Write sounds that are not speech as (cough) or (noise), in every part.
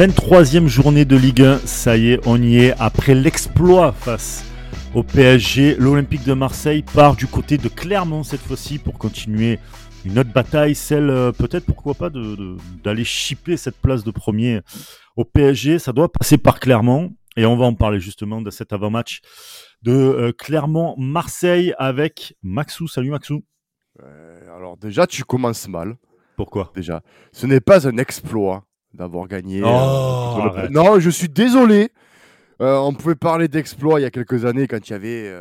23e journée de Ligue 1, ça y est, on y est. Après l'exploit face au PSG, l'Olympique de Marseille part du côté de Clermont cette fois-ci pour continuer une autre bataille, celle euh, peut-être pourquoi pas d'aller de, chipper cette place de premier au PSG. Ça doit passer par Clermont et on va en parler justement de cet avant-match de euh, Clermont-Marseille avec Maxou. Salut Maxou. alors déjà, tu commences mal. Pourquoi? Déjà, ce n'est pas un exploit d'avoir gagné. Oh, euh, non, je suis désolé. Euh, on pouvait parler d'exploit il y a quelques années quand il y avait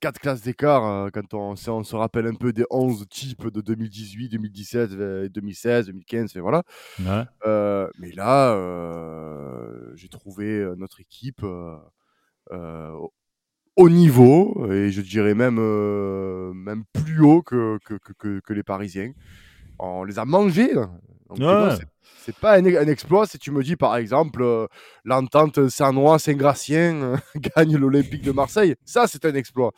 4 classes d'écart, quand on, on, se rappelle un peu des 11 types de 2018, 2017, 2016, 2015, et voilà. mais là, j'ai trouvé notre équipe au niveau, et je dirais même, euh, même plus haut que, que, que, que, les Parisiens. On les a mangés. C'est pas un, exploit si tu me dis, par exemple, euh, l'entente Saint-Noix-Saint-Gratien euh, (laughs) gagne l'Olympique de Marseille. Ça, c'est un exploit.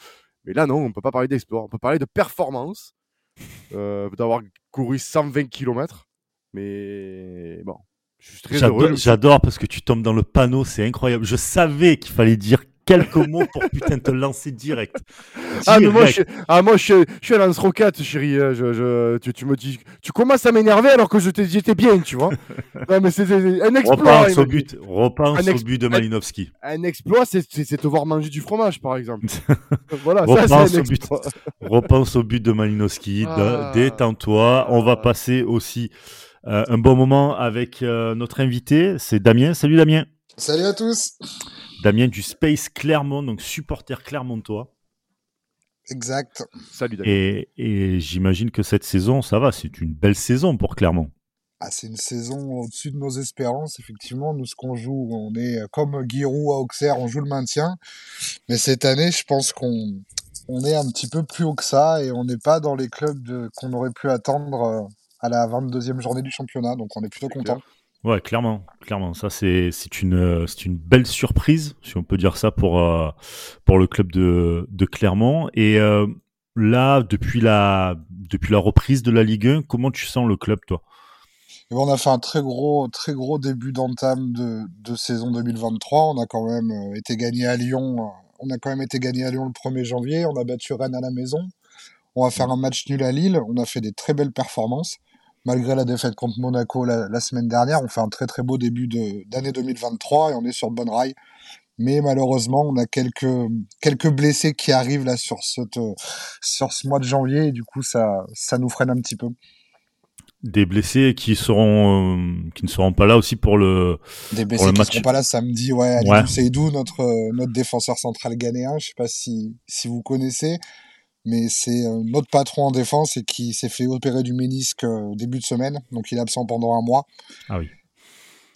Mais là, non, on peut pas parler d'exploit. On peut parler de performance, d'avoir couru 120 km. Mais bon, je suis très heureux. J'adore parce que tu tombes dans le panneau, c'est incroyable. Je savais qu'il fallait dire quelques mots pour putain te lancer direct. (laughs) Ah, mais moi, je, ah, moi, je, je suis un lance-roquette, chérie. Euh, je, je, tu, tu, me dis, tu commences à m'énerver alors que je j'étais bien, tu vois. (laughs) non, mais c'est un exploit. Repense au but, repense au but de Malinowski. Un, exploit, c'est te voir manger du fromage, par exemple. (laughs) voilà, repense ça, au but. repense au but de Malinowski. Ah. Détends-toi. On va passer aussi euh, un bon moment avec euh, notre invité. C'est Damien. Salut Damien. Salut à tous. Damien du Space Clermont, donc supporter clermontois. Exact. Salut Damien. Et, j'imagine que cette saison, ça va, c'est une belle saison pour Clermont. Ah, c'est une saison au-dessus de nos espérances, effectivement. Nous, ce qu'on joue, on est comme Giroud à Auxerre, on joue le maintien. Mais cette année, je pense qu'on on est un petit peu plus haut que ça et on n'est pas dans les clubs qu'on aurait pu attendre euh, à la 22e journée du championnat. Donc, on est plutôt content. Ouais, clairement, clairement. Ça, c'est une belle surprise, si on peut dire ça pour euh, le club de Clermont. Et euh, là, depuis la reprise de la Ligue 1, comment tu sens le club, toi? Eh ben, on a fait un très gros très gros début d'entame de de saison 2023. On a quand même euh, été gagné à Lyon. On a quand même été gagné à Lyon le 1er janvier. On a battu Rennes à la maison. On va faire un match nul à Lille. On a fait des très belles performances malgré la défaite contre Monaco la, semaine dernière, on fait un très très beau début d'année 2023 et on est sur le bon rail. Mais malheureusement, on a quelques quelques blessés qui arrivent là sur ce sur ce mois de janvier et du coup ça ça nous freine un petit peu. Des blessés qui seront euh, qui ne seront pas là aussi pour le des blessés qui ne seront pas là samedi ouais, Ali Seydou notre notre défenseur central ghanéen. Je sais pas si si vous connaissez mais c'est euh, notre patron en défense et qui s'est fait opérer du ménisque au début de semaine, donc il est absent pendant un mois. Ah oui.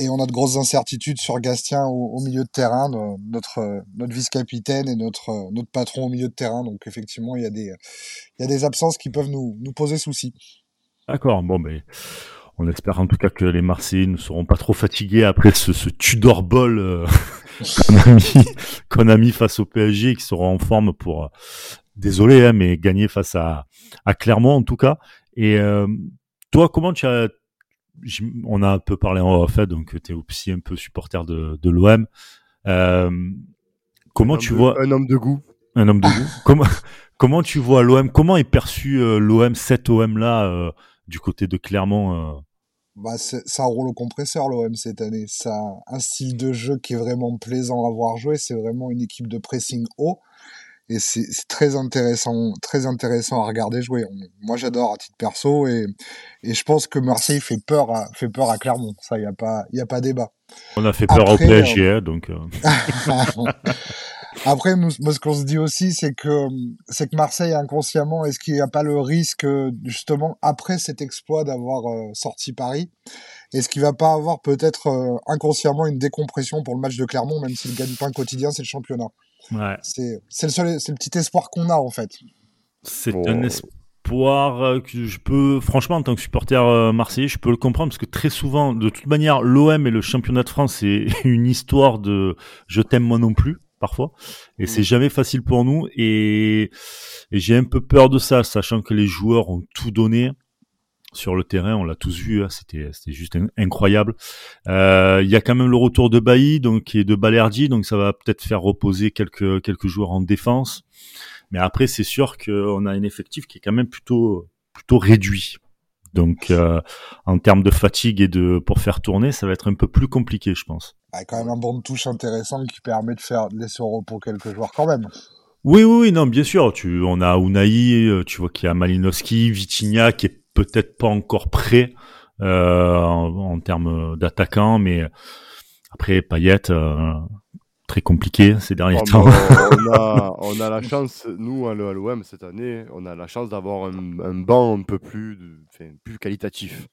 Et on a de grosses incertitudes sur Gastien au, milieu de terrain, notre notre vice-capitaine et notre notre patron au milieu de terrain. Donc effectivement, il y a des il y a des absences qui peuvent nous nous poser souci. D'accord. Bon, mais on espère en tout cas que les Marseillais ne seront pas trop fatigués après ce, ce Tudor Ball euh, (laughs) qu'on a mis qu'on a mis face au PSG, qui seront en forme pour désolé, hein, mais gagner face à, à Clermont en tout cas. Et euh, toi, comment tu as on a un peu parlé en fait, donc tu es aussi un peu supporter de, de l'OM. Euh, comment tu vois un homme de goût Un homme de goût. (laughs) comment comment tu vois l'OM Comment est perçu euh, l'OM cet OM là du côté de Clermont bah, ça roule au compresseur l'OM cette année. Ça un style de jeu qui est vraiment plaisant à voir jouer. C'est vraiment une équipe de pressing haut et c'est très intéressant, très intéressant à regarder jouer. Moi, j'adore à titre perso et, et je pense que Marseille fait peur à, fait peur à Clermont. Ça, il y a pas, il y a pas débat. On a fait peur au PSG, euh, donc. Euh. (laughs) Après, nous, moi, ce qu'on se dit aussi, c'est que c'est que Marseille inconsciemment, est-ce qu'il n'y a pas le risque justement après cet exploit d'avoir euh, sorti Paris, est-ce qu'il va pas avoir peut-être inconsciemment une décompression pour le match de Clermont, même si le gagne-pain quotidien c'est le championnat? Ouais. C'est le seul, c'est le petit espoir qu'on a en fait. C'est un espoir euh, que je peux, franchement, en tant que supporter euh, marseillais, je peux le comprendre parce que très souvent, de toute manière, l'OM et le championnat de France, c'est (laughs) une histoire de je t'aime moi non plus parfois et c'est mm. jamais facile pour nous et, et j'ai un peu peur de ça, sachant que les joueurs ont tout donné. Sur le terrain, on l'a tous vu, hein, c'était c'était juste incroyable. Euh, il y a quand même le retour de Bailly, donc et de Balerdi, donc ça va peut-être faire reposer quelques quelques joueurs en défense. Mais après, c'est sûr qu'on a un effectif qui est quand même plutôt plutôt réduit. Donc, euh, en termes de fatigue et de pour faire tourner, ça va être un peu plus compliqué, je pense. Il y a quand même un bon de touche intéressant qui permet de faire de laisser au repos quelques joueurs quand même. Oui, oui, oui, non, bien sûr. Tu, on a Unai, euh, tu vois qu'il y a Malinowski, Vitinha qui est peut-être pas encore prêt euh, en, termes d'attaquant, mais après Payet, euh, très compliqué ces derniers oh, temps. (laughs) on, a, on, a, la chance, nous à l'OM cette année, on a la chance d'avoir un, un, banc un peu plus, plus qualitatif.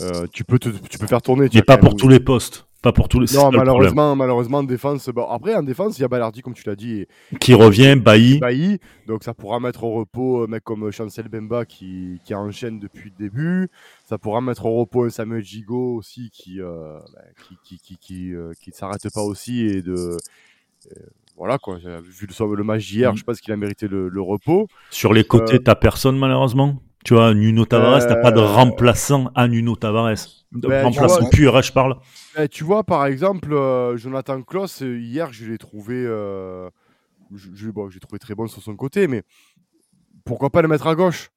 Euh, tu peux te, tu peux faire tourner. Mais pas pour tous les postes. Pas pour tous les. Non, malheureusement, malheureusement, en défense. Bon, après, en défense, il y a Ballardi, comme tu l'as dit. Qui revient, Bailly. Bailly. Donc, ça pourra mettre au repos un mec comme Chancel Bemba qui, qui enchaîne depuis le début. Ça pourra mettre au repos un Samuel Gigot aussi qui, euh, bah, qui, qui, qui, qui, euh, qui s'arrête pas aussi et de. Euh, voilà quoi, vu le, le match d'hier, mm. je pense qu'il a mérité le, le, repos. Sur les côtés, t'as personne malheureusement? Tu vois, Nuno Tavares, t'as pas de euh, remplaçant à Nuno Tavares. Ben, remplaçant pur, je parle. Ben, tu vois, par exemple, euh, Jonathan Kloss, euh, hier, je l'ai trouvé, je, bon, j'ai trouvé très bon sur son côté, mais pourquoi pas le mettre à gauche?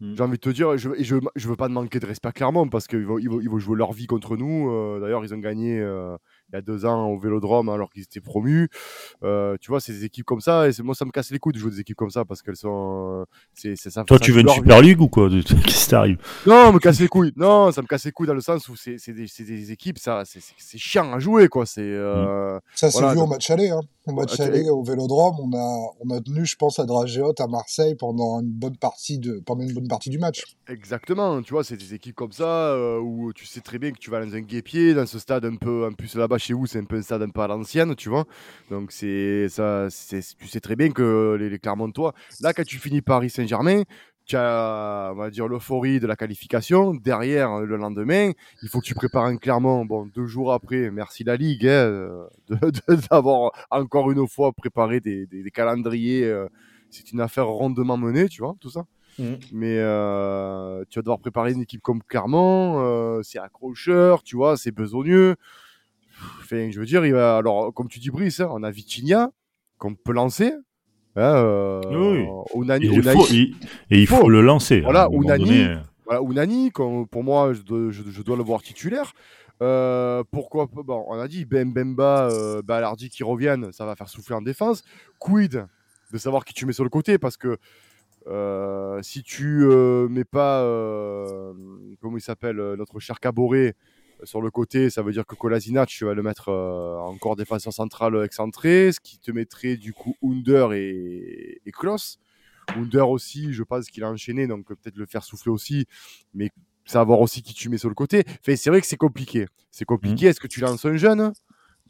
Hmm. J'ai envie de te dire, je, je, je veux pas de manquer de respect clairement parce qu'ils vont, ils vont, ils vont, jouer leur vie contre nous. D'ailleurs, ils ont gagné il y a deux ans au Vélodrome alors qu'ils étaient promus. Euh, tu vois, c'est des équipes comme ça. Et moi, ça me casse les couilles de jouer des équipes comme ça parce qu'elles sont. Euh, c'est, ça, Toi, tu veux une Super League ou quoi? (laughs) Qu'est-ce qui t'arrive? Non, me casse les couilles. Non, ça me casse les couilles dans le sens où c'est, des, des, équipes, ça, c'est, chiant à jouer, quoi. C'est. Euh, ça s'est vu au match aller. Hein. Au match aller au Vélodrome, on a, on a tenu, je pense, à Dragéot à Marseille pendant une bonne partie de, pendant une bonne partie du match. Exactement. Tu vois, c'est des équipes comme ça où tu sais très bien que tu vas dans un guépier, dans ce stade un peu, en plus là-bas chez vous, c'est un peu un stade un peu à l'ancienne, tu vois. Donc c'est ça, tu sais très bien que les, les Clermontois, là quand tu finis Paris Saint-Germain, tu as, on va dire, l'euphorie de la qualification. Derrière, le lendemain, il faut que tu prépares un Clermont. Bon, deux jours après, merci la Ligue hein, (laughs) d'avoir encore une fois préparé des, des, calendriers. Euh, c'est une affaire rondement menée, tu vois, tout ça. Mmh. Mais euh, tu vas devoir préparer une équipe comme Clermont, euh, c'est accrocheur, tu vois, c'est besogneux. Enfin, je veux dire, il va, alors, comme tu dis, Brice, hein, on a Vitinha qu'on peut lancer. Hein, euh, oui. il faut, et il faut, le lancer. Voilà, Unani, voilà, Unani pour moi, je dois, je, dois le voir titulaire. Euh, pourquoi bon, On a dit Ben Bemba, euh, Balardi qui reviennent, ça va faire souffler en défense. Quid de savoir qui tu mets sur le côté parce que euh, si tu mets pas, comment il s'appelle, notre cher Caboret sur le côté, ça veut dire que Kolasinac, tu vas le mettre euh, encore défenseur central excentré, ce qui te mettrait du coup Under et, et Klaus. Under aussi, je pense qu'il a enchaîné, donc peut-être le faire souffler aussi, mais savoir aussi qui tu mets sur le côté. Enfin, c'est vrai que c'est compliqué. C'est compliqué. Mmh. Est-ce que tu lances un jeune?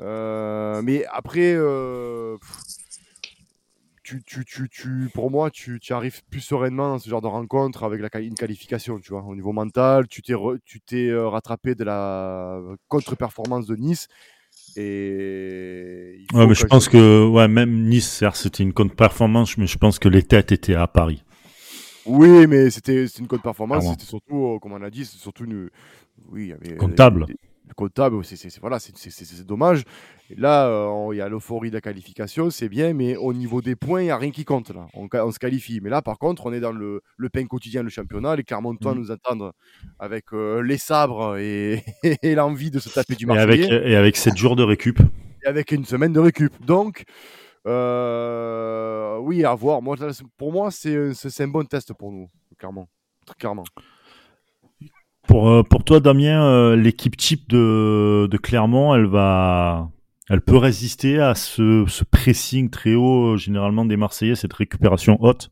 Euh, Mais après, euh, tu, tu, tu, tu, pour moi, tu, tu, arrives plus sereinement dans ce genre de rencontre avec la, une qualification, tu vois. Au niveau mental, tu t'es, tu t'es euh, rattrapé de la contre-performance de Nice. Et ouais, mais je pense que ouais, même Nice, c'était une contre-performance, mais je pense que les têtes étaient à Paris. Oui, mais c'était, une contre-performance. C'était surtout, euh, comme on a dit, c'est surtout une. Oui, comptable comptable, c'est voilà, c'est dommage. Et là, euh, il y a l'euphorie de la qualification, c'est bien, mais au niveau des points, il n'y a rien qui compte là. On, se qualifie. Mais là, par contre, on est dans le, le pain quotidien, le championnat. Les Clermontois mmh. nous attendent avec euh, les sabres et, (laughs) l'envie de se taper du marché. Et avec, avec 7 jours de récup. Et avec une semaine de récup. Donc, euh, oui, à voir. Moi, pour moi, c'est un bon test pour nous, clairement. Très clairement. Pour, euh, pour toi, Damien, euh, l'équipe type de, de Clermont, elle va, elle peut résister à ce, ce pressing très haut, euh, généralement des Marseillais, cette récupération haute?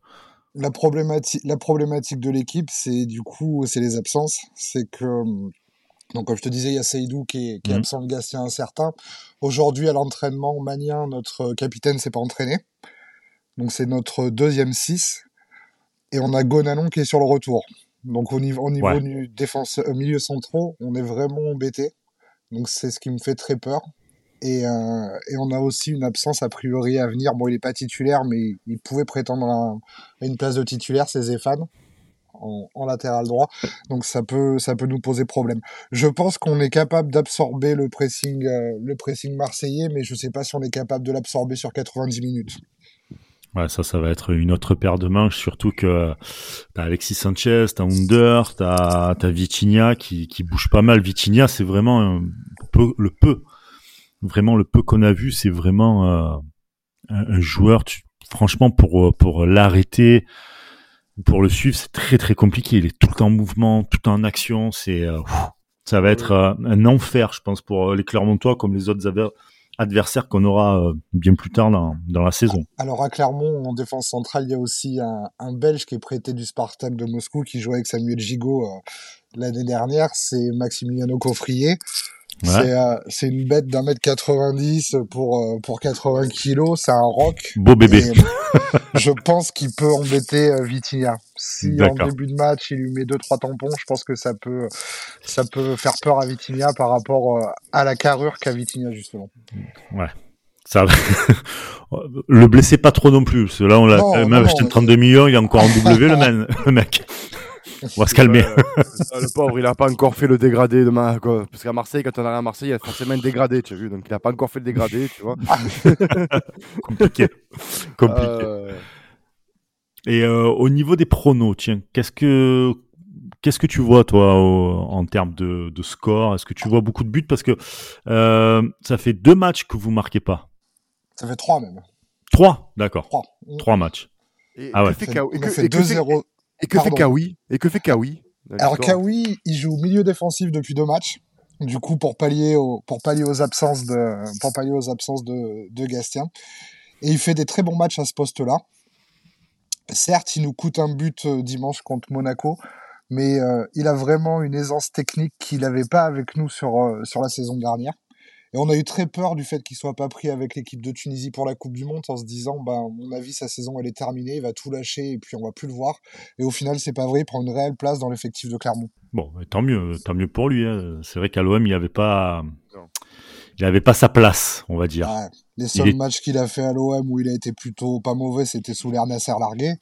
La problématique, la problématique de l'équipe, c'est du coup, c'est les absences. C'est que, donc comme je te disais, il y a Seydou qui est, qui est mmh. absent, le Gastien incertain. Aujourd'hui, à l'entraînement, Magnin, notre capitaine, s'est pas entraîné. Donc c'est notre deuxième 6. Et on a Gonalon qui est sur le retour. Donc au niveau, au niveau du défense, euh, milieu centraux, on est vraiment embêté. Donc c'est ce qui me fait très peur. Et, euh, et, on a aussi une absence a priori à venir. Bon, il n'est pas titulaire, mais il pouvait prétendre à, une place de titulaire, c'est Zéphane. en, latéral droit. Donc ça peut, ça peut nous poser problème. Je pense qu'on est capable d'absorber le pressing, euh, le pressing marseillais, mais je sais pas si on est capable de l'absorber sur 90 minutes. Ouais, ça, ça va être une autre paire de manches, surtout que t'as Alexis Sanchez, t'as Under, t'as as Vitinha qui, qui bouge pas mal. Vitinha, c'est vraiment un peu, le peu, vraiment le peu qu'on a vu, c'est vraiment euh, un, joueur. Tu, franchement, pour pour l'arrêter, pour le suivre, c'est très très compliqué. Il est tout le temps en mouvement, tout le temps en action. C'est euh, ça va être euh, un enfer, je pense, pour les Clermontois comme les autres adversaire qu'on aura euh, bien plus tard dans, dans, la saison. Alors à Clermont, en défense centrale, il y a aussi un, un Belge qui est prêté du Spartak de Moscou, qui jouait avec Samuel Gigot euh, l'année dernière, c'est Maximiliano Coffrier. Euh, c'est une bête d'un mètre 90 pour, euh, pour 80 kilos. C'est un rock. Beau bébé. je pense qu'il peut embêter Vitinha. Si en début de match, il lui met deux trois tampons, je pense que ça peut, ça peut faire peur à Vitinha par rapport à la carrure qu'a Vitinha, justement. Ouais. Ça (laughs) le blessez pas trop non plus, parce que là, on l'a même acheté 32 millions, il est encore en (laughs) W, (laughs) le mec. On va se calmer. le pauvre, il n'a pas encore fait le dégradé de ma... Parce qu'à Marseille, quand on arrive à Marseille, il y a forcément un dégradé, tu as vu. Donc il n'a pas encore fait le dégradé, tu vois. Compliqué. Compliqué. Euh. Et euh, au niveau des pronos, tiens, qu'est-ce que qu'est-ce que tu vois toi en termes de, de score? Est-ce que tu vois beaucoup de buts? Parce que euh, ça fait deux matchs que vous marquez pas. Ça fait trois même. Trois, d'accord. Trois. Trois matchs. Et ah ouais. Fait, fait 2-0. Et que fait Kawi Et que fait Kawi Alors Kawi, il joue milieu défensif depuis deux matchs. Du coup, pour pallier, pour pallier aux absences de, pour pallier aux absences de, de Gastien. Et il fait des très bons matchs à ce poste-là. Certes, il nous coûte un but euh, dimanche contre Monaco, mais euh, il a vraiment une aisance technique qu'il n'avait pas avec nous sur, euh, sur la saison dernière. Et on a eu très peur du fait qu'il soit pas pris avec l'équipe de Tunisie pour la Coupe du Monde en se disant, ben, à mon avis, sa saison, elle est terminée, il va tout lâcher et puis on va plus le voir. Et au final, c'est pas vrai, il prend une réelle place dans l'effectif de Clermont. Bon, tant mieux, tant mieux pour lui. Hein. C'est vrai qu'à l'OM, il avait pas, il avait pas sa place, on va dire. Les seuls matchs qu'il a fait à l'OM où il a été plutôt pas mauvais, c'était sous l'air Nasser largué.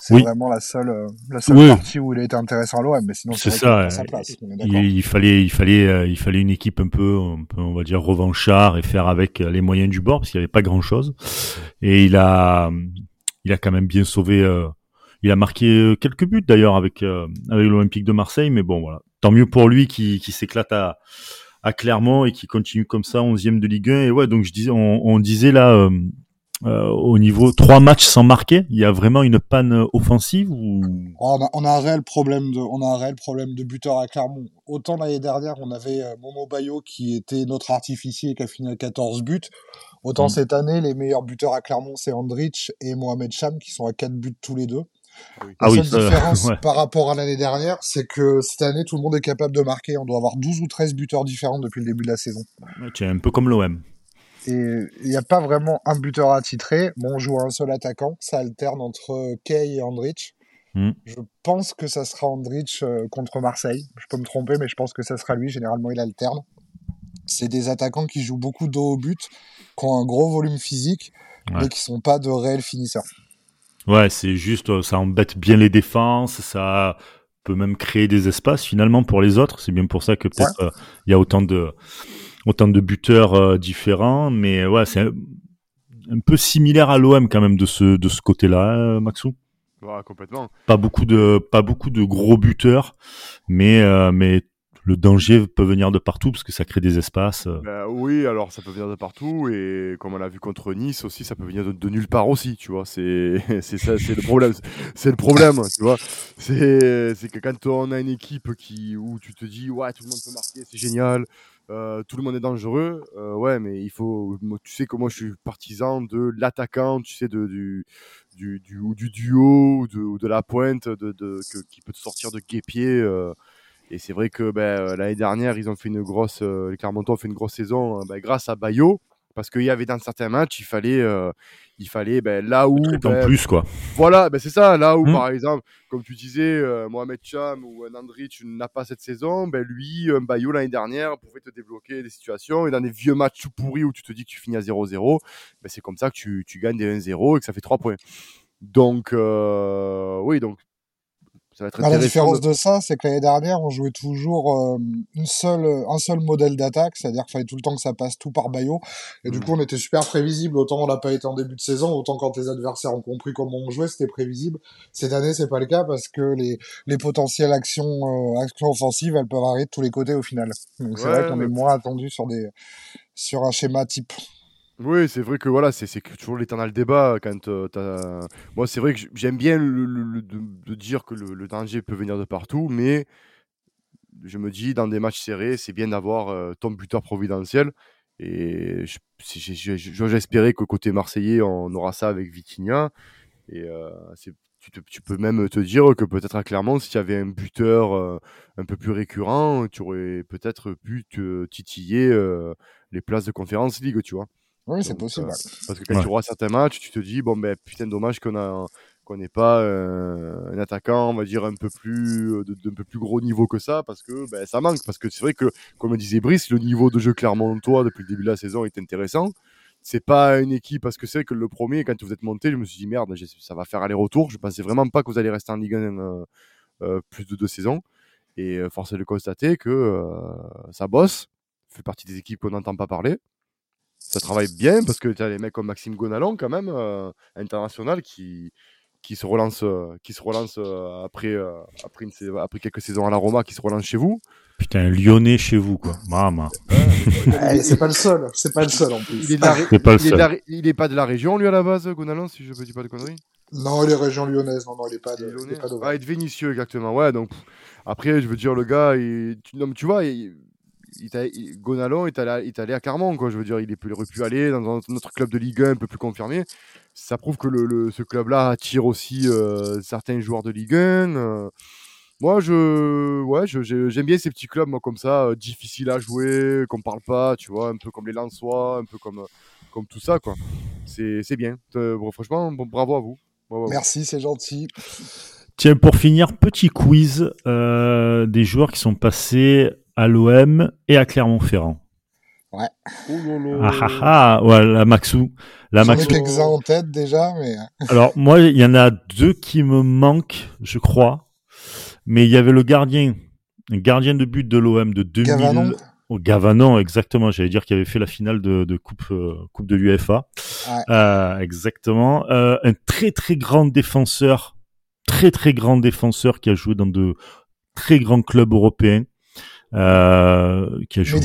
C'est vraiment la seule, euh, la seule partie où il a été intéressant à l'OM, mais sinon c'est ça. Sa place, il, fallait, il fallait, euh, il fallait une équipe un peu, un peu, on va dire revanchard et faire avec euh, les moyens du bord parce qu'il n'y avait pas grand chose. Et il a, il a quand même bien sauvé. il a marqué quelques buts d'ailleurs avec avec l'Olympique de Marseille, mais bon voilà, tant mieux pour lui qui, qui s'éclate à à Clermont et qui continue comme ça 11e de Ligue 1 et ouais donc je disais on, on disait là euh, au niveau trois matchs sans marquer Il y a vraiment une panne offensive ou? Oh, on, a, un réel problème de, on a un réel problème de buteur à Clermont. Autant l'année dernière, on avait euh, Momo Bayo qui était notre artificier qui a fini à 14 buts. Autant mm. cette année, les meilleurs buteurs à Clermont, c'est Andrich et Mohamed Cham qui sont à 4 buts tous les deux. La ah seule différence (laughs) par rapport à l'année dernière, c'est que cette année, tout le monde est capable de marquer. On doit avoir 12 ou 13 buteurs différents depuis le début de la saison. C'est un peu comme l'OM. Et il n'y a pas vraiment un buteur attitré. Bon, on joue un seul attaquant. Ça alterne entre Kay et Andrich. Hmm. Je pense que ça sera Andrich euh, contre Marseille. Je peux me tromper, mais je pense que ça sera lui. Généralement, il alterne. C'est des attaquants qui jouent beaucoup d'eau au but, qui ont un gros volume physique, mais qui sont pas de réels finisseurs. Ouais, c'est juste, euh, ça embête bien les défenses, ça peut même créer des espaces finalement pour les autres. C'est bien pour ça que peut-être euh, il y a autant de autant de buteurs euh, différents, mais ouais, c'est un, peu similaire à l'OM quand même de ce de ce côté-là, euh, Maxou. Ouais, complètement. Pas beaucoup de pas beaucoup de gros buteurs, mais euh, mais le danger peut venir de partout parce que ça crée des espaces. Ben oui, alors ça peut venir de partout et comme on l'a vu contre Nice aussi, ça peut venir de, nulle part aussi, tu vois. (laughs) C'est ça, c'est le problème. C'est le problème, tu vois. C'est que quand on a une équipe qui où tu te dis ouais tout le monde peut marquer, c'est génial. Euh, tout le monde est dangereux. Euh, ouais, mais il faut. Tu sais que moi, je suis partisan de l'attaquant, tu sais, de, du, du, du, duo, ou de, de la pointe, de, de, qui peut te sortir de guépier. Euh, et c'est vrai que ben, l'année dernière, ils ont fait une grosse. les Clermontois ont fait une grosse saison ben, grâce à Bayo parce qu'il y avait dans certains matchs, il fallait, euh, il fallait ben, là où. en plus, quoi. Voilà, ben, c'est ça, là où, hmm. par exemple, comme tu disais, euh, Mohamed Cham ou un Andrich n'a pas cette saison, ben, lui, un Bayo l'année dernière pouvait te débloquer des situations. Et dans des vieux matchs tout pourris où tu te dis que tu finis à 0-0, ben, c'est comme ça que tu, tu gagnes des 1-0 et que ça fait 3 points. Donc, euh, oui, donc Ça va être Bah, la différence de- de ça, c'est que l'année dernière, on jouait toujours euh, une seule, un seul modèle d'attaque, c'est-à-dire qu'il fallait tout le temps que ça passe tout par Bayo. Et du Mm. coup, on était super prévisible. Autant on n'a pas été en début de saison, autant quand les adversaires ont compris comment on jouait, c'était prévisible. Cette année, c'est pas le cas parce que les, les potentielles actions, euh, actions offensives, elles peuvent arriver de tous les côtés au final. Donc c'est Ouais, vrai qu'on mais- est moins attendu sur des, sur un schéma type. Oui, c'est vrai que voilà, c'est toujours l'éternel débat quand euh, t'as- Moi, c'est vrai que j'aime bien le, le- de, de dire que le, le danger peut venir de partout, mais je me dis, dans des matchs serrés, c'est bien d'avoir euh, ton buteur providentiel. Et je- si j'ai- j'ai- j'ose espérer que côté marseillais, on aura ça avec Vitinha. Et euh, tu, peux même te dire que peut-être à Clermont, s'il y avait un buteur euh, un peu plus récurrent, tu aurais peut-être pu te titiller euh, les places de conférence League, tu vois. Oui, c'est possible. euh, ouais. Parce que quand Ouais. tu vois certains matchs, tu te dis, bon, ben putain, dommage qu'on a qu'on n'ait pas euh, un attaquant, on va dire, un peu plus euh, de- d'un peu plus gros niveau que ça, parce que ben, ça manque. Parce que c'est vrai que, comme disait Brice, le niveau de jeu clermontois depuis le début de la saison est intéressant. C'est pas une équipe, parce que c'est vrai que le premier, quand vous êtes monté, je me suis dit, merde, ça va faire aller-retour. Je pensais vraiment pas que vous allez rester en Ligue 1 euh, euh, plus de deux saisons. Et euh, force est de constater que euh, ça bosse, fait partie des équipes qu'on n'entend pas parler ça travaille bien parce que tu as des mecs comme Maxime Gonalon quand même euh, international qui qui se relance euh, qui se relance euh, après euh, après une sais- après quelques saisons à la Roma qui se relance chez vous Putain, un lyonnais chez vous, quoi. Maman. Eh, c'est pas le seul, c'est pas le seul en plus. il est de la pas le il est de la seul. ré- il est pas de la région lui à la base Gonalon si je ne dis pas de conneries? Non, il est région lyonnaise, non, non, il est pas Il est de, il est pas ah, il est de Vénissieux exactement ouais donc après je veux dire le gars il, tu, non, mais tu vois il, il Gonalon est allé, à- il est allé à Clermont quoi je veux dire il, est, il aurait pu aller dans un autre club de Ligue 1 un peu plus confirmé ça prouve que le, le- ce club là attire aussi euh, certains joueurs de Ligue 1 euh. moi je ouais j'aime bien ces petits clubs moi comme ça euh, difficiles à jouer qu'on parle pas tu vois un peu comme les Lensois un peu comme comme tout ça quoi c'est c'est bien Euh, bon, franchement bon, bravo à vous Bravo à vous. Merci, c'est gentil. Tiens, pour finir, petit quiz euh, des joueurs qui sont passés à l'OM et à Clermont-Ferrand. Là. Ah ah ah, ouais, la Maxou. La Maxou. quelques-uns en tête déjà, mais Alors, moi, il y en a deux qui me manquent, je crois. Mais il y avait le gardien, le gardien de but de l'OM de 2000. Gavanon. Oh, Gavanon, exactement. J'allais dire qu'il avait fait la finale de, de coupe, euh, coupe de l'UFA. Ouais. Euh, exactement. Euh, un très très grand défenseur, très très grand défenseur qui a joué dans de très grands clubs européens. Euh, qui a joué.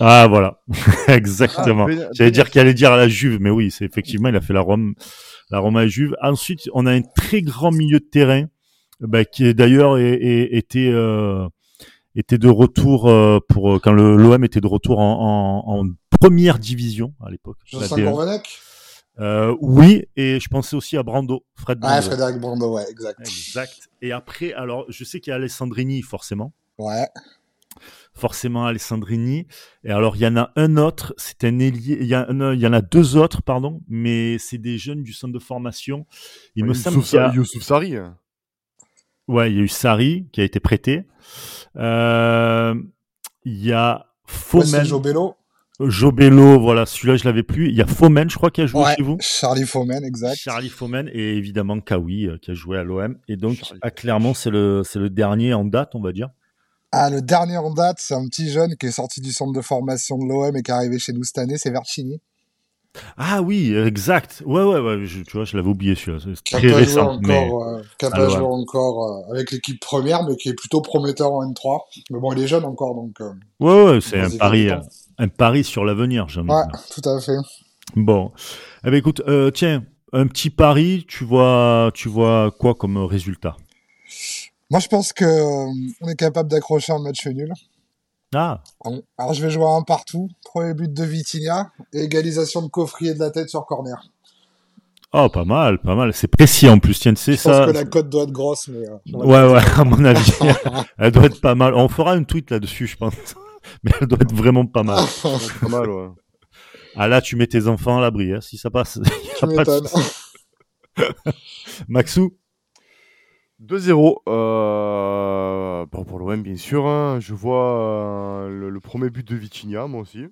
Ah voilà, (laughs) exactement. Ah, Ben- J'allais dire qu'il allait dire à la Juve, mais oui, c'est effectivement, il a fait la Rome, la Roma et Juve. Ensuite, on a un très grand milieu de terrain, bah, qui est d'ailleurs était euh, était de retour euh, pour quand le l'OM était de retour en, en, en première division à l'époque. la Jocelyn D1. Gourvenec Euh, oui, et je pensais aussi à Brando, Fred Brando. Ouais, Frédéric Brando, ouais, exact. Exact. Et après, alors, je sais qu'il y a Alessandrini, forcément Ouais. Forcément Alessandrini. Et alors, il y en a un autre, c'est un ailier, il y, a un- il y en a deux autres, pardon, mais c'est des jeunes du centre de formation. Il me semble qu'il y a, Youssouf Sari. hein. ouais, il y a eu Sari qui a été prêté. Euh, il y a Fomen, Jobello. Jobello, voilà, celui-là je l'avais plus. Il y a Fomen, je crois, qui a joué Ouais. chez vous. Charlie Fomen, exact. Charlie Fomen et évidemment Kawi euh, qui a joué à l'OM. Et donc, Charlie à Clermont, c'est le, c'est le dernier en date, on va dire. Ah, le dernier en date, c'est un petit jeune qui est sorti du centre de formation de l'OM et qui est arrivé chez nous cette année, c'est Vercini. Ah oui, exact. Ouais, ouais, ouais. je- tu vois, je l'avais oublié celui-là. C'est Qui a très pas joué récent. mais- encore, euh, encore euh, avec l'équipe première, mais qui est plutôt prometteur en N3. Mais bon, il est jeune encore, donc. euh, Ouais, ouais, c'est un pari, un pari sur l'avenir, j'ai Ouais, dire. tout à fait. Bon, eh ben écoute, euh, tiens, un petit pari, tu vois, tu vois quoi comme résultat? Moi, je pense que euh, on est capable d'accrocher un match nul. Ah, Alors, je vais jouer à un partout. Premier but de Vitinha et égalisation de coffrier de la tête sur corner. oh, pas mal, pas mal. C'est précis en plus, tiens, c'est Je pense ça. que la cote doit être grosse, mais. euh, Ouais, ouais, (laughs) à mon avis, (laughs) elle doit être pas mal. On fera une tweet là-dessus, je pense. (laughs) Mais elle doit être vraiment pas mal. Pas mal, ouais. Ah là, tu mets tes enfants à l'abri, hein, si ça passe. Tu pas de. Maxou 2-0 euh, bon, pour l'OM, bien sûr. hein. Je vois euh, le, le premier but de Vitinha, moi aussi.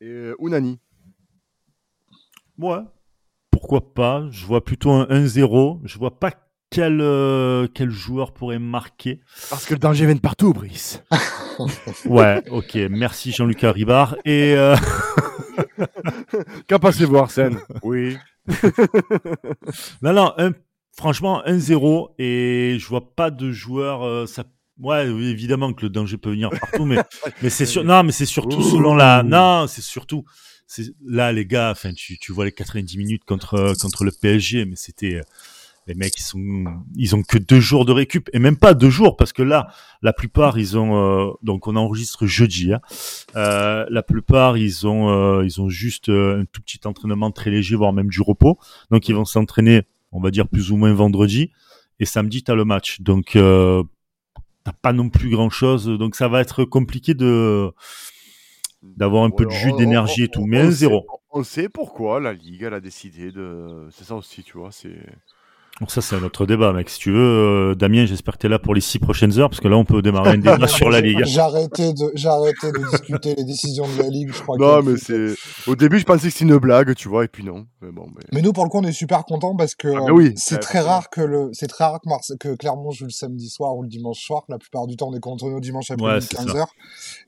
Et euh, Unani. Ouais. Pourquoi pas? Je vois plutôt un 1-0. Je vois pas quel, euh, quel joueur pourrait marquer Parce que le danger vient de partout, Brice. (laughs) ouais, ok. Merci Jean-Lucas Ribard. Et euh... (laughs) qu'en passez-vous, Arsène Oui. (laughs) non, non. Franchement, 1-0 et je vois pas de joueur. Euh, ça Ouais, évidemment que le danger peut venir partout, mais, (laughs) mais c'est sûr, non, mais c'est surtout selon la, non, c'est surtout, c'est là, les gars, enfin, tu, tu vois les 90 minutes contre, contre le PSG, mais c'était, les mecs, ils sont, ils ont que deux jours de récup, et même pas deux jours, parce que là, la plupart, ils ont, euh, donc on enregistre jeudi, hein, euh, la plupart, ils ont, euh, ils ont juste un tout petit entraînement très léger, voire même du repos, donc ils vont s'entraîner, on va dire plus ou moins vendredi, et samedi, t'as le match, donc t'as pas non plus grand chose, donc ça va être compliqué de d'avoir un peu de jus, d'énergie et tout, mais un zéro. On sait pourquoi la Ligue elle a décidé de. C'est ça aussi, tu vois. C'est ça, c'est un autre débat, mec. Si tu veux, euh, Damien, j'espère que tu es là pour les six prochaines heures, parce que là, on peut démarrer un débat (laughs) sur la Ligue. J'ai arrêté de, j'ai arrêté de discuter les décisions de la Ligue, je crois. Non, mais c'est, au début, je pensais que c'était une blague, tu vois, et puis non. Mais bon, mais... nous, pour le coup, on est super contents parce que ah, oui, c'est très rare que le, c'est très rare que, que Clermont joue le samedi soir ou le dimanche soir. La plupart du temps, on est contre nos dimanches après 15h.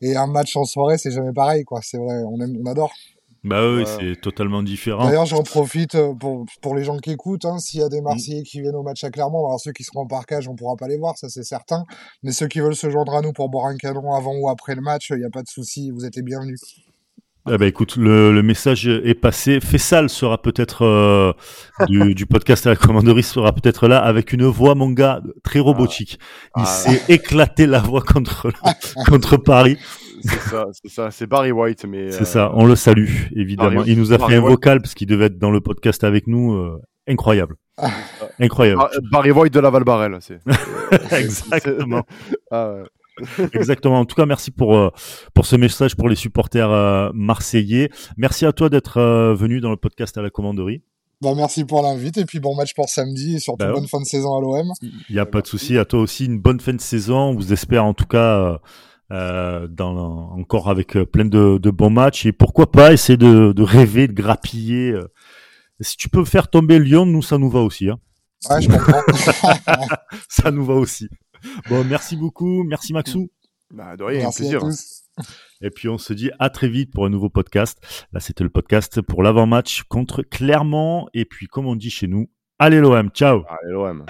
Et un match en soirée, c'est jamais pareil, quoi. C'est vrai, on aime, on adore. Bah oui, c'est totalement différent. D'ailleurs, j'en profite euh, pour, pour les gens qui écoutent. Hein, S'il y a des mm. Marseillais qui viennent au match à Clermont, alors ceux qui seront en parcage, on pourra pas les voir, ça c'est certain. Mais ceux qui veulent se joindre à nous pour boire un canon avant ou après le match, il n'y a pas de souci, vous êtes les bienvenus. Ah bah écoute, le, le message est passé. Fessal sera peut-être euh, du, du, podcast à la commanderie sera peut-être là avec une voix, mon gars, très robotique. Il ah. s'est éclaté la voix contre (laughs) contre Paris c'est ça, c'est ça, c'est Barry White, mais. C'est ça, euh, on le salue, évidemment. il nous a fait un vocal parce qu'il devait être dans le podcast avec nous. Euh, incroyable. incroyable. Barry White de la Valbarel, c'est. (laughs) Exactement. (laughs) ah, (laughs) Exactement. En tout cas, merci pour euh, pour ce message pour les supporters marseillais. Merci à toi d'être venu dans le podcast à la commanderie. Bah, merci pour l'invite et puis bon match pour samedi et surtout bah bonne fin de saison à l'OM. Il n'y a pas de souci. À toi aussi une bonne fin de saison. On vous espère en tout cas euh, dans, encore avec euh, plein de, de, bons matchs. Et pourquoi pas essayer de, de rêver, de grappiller. Euh. Si tu peux faire tomber Lyon, nous, ça nous va aussi. Hein. Ouais, je comprends. (laughs) ça nous va aussi. Bon, merci beaucoup. Merci Maxou. Bah, de rien, merci plaisir. Et puis on se dit à très vite pour un nouveau podcast. Là, c'était le podcast pour l'avant-match contre Clermont. Et puis, comme on dit chez nous, allez l'OM, ciao. Allez l'OM.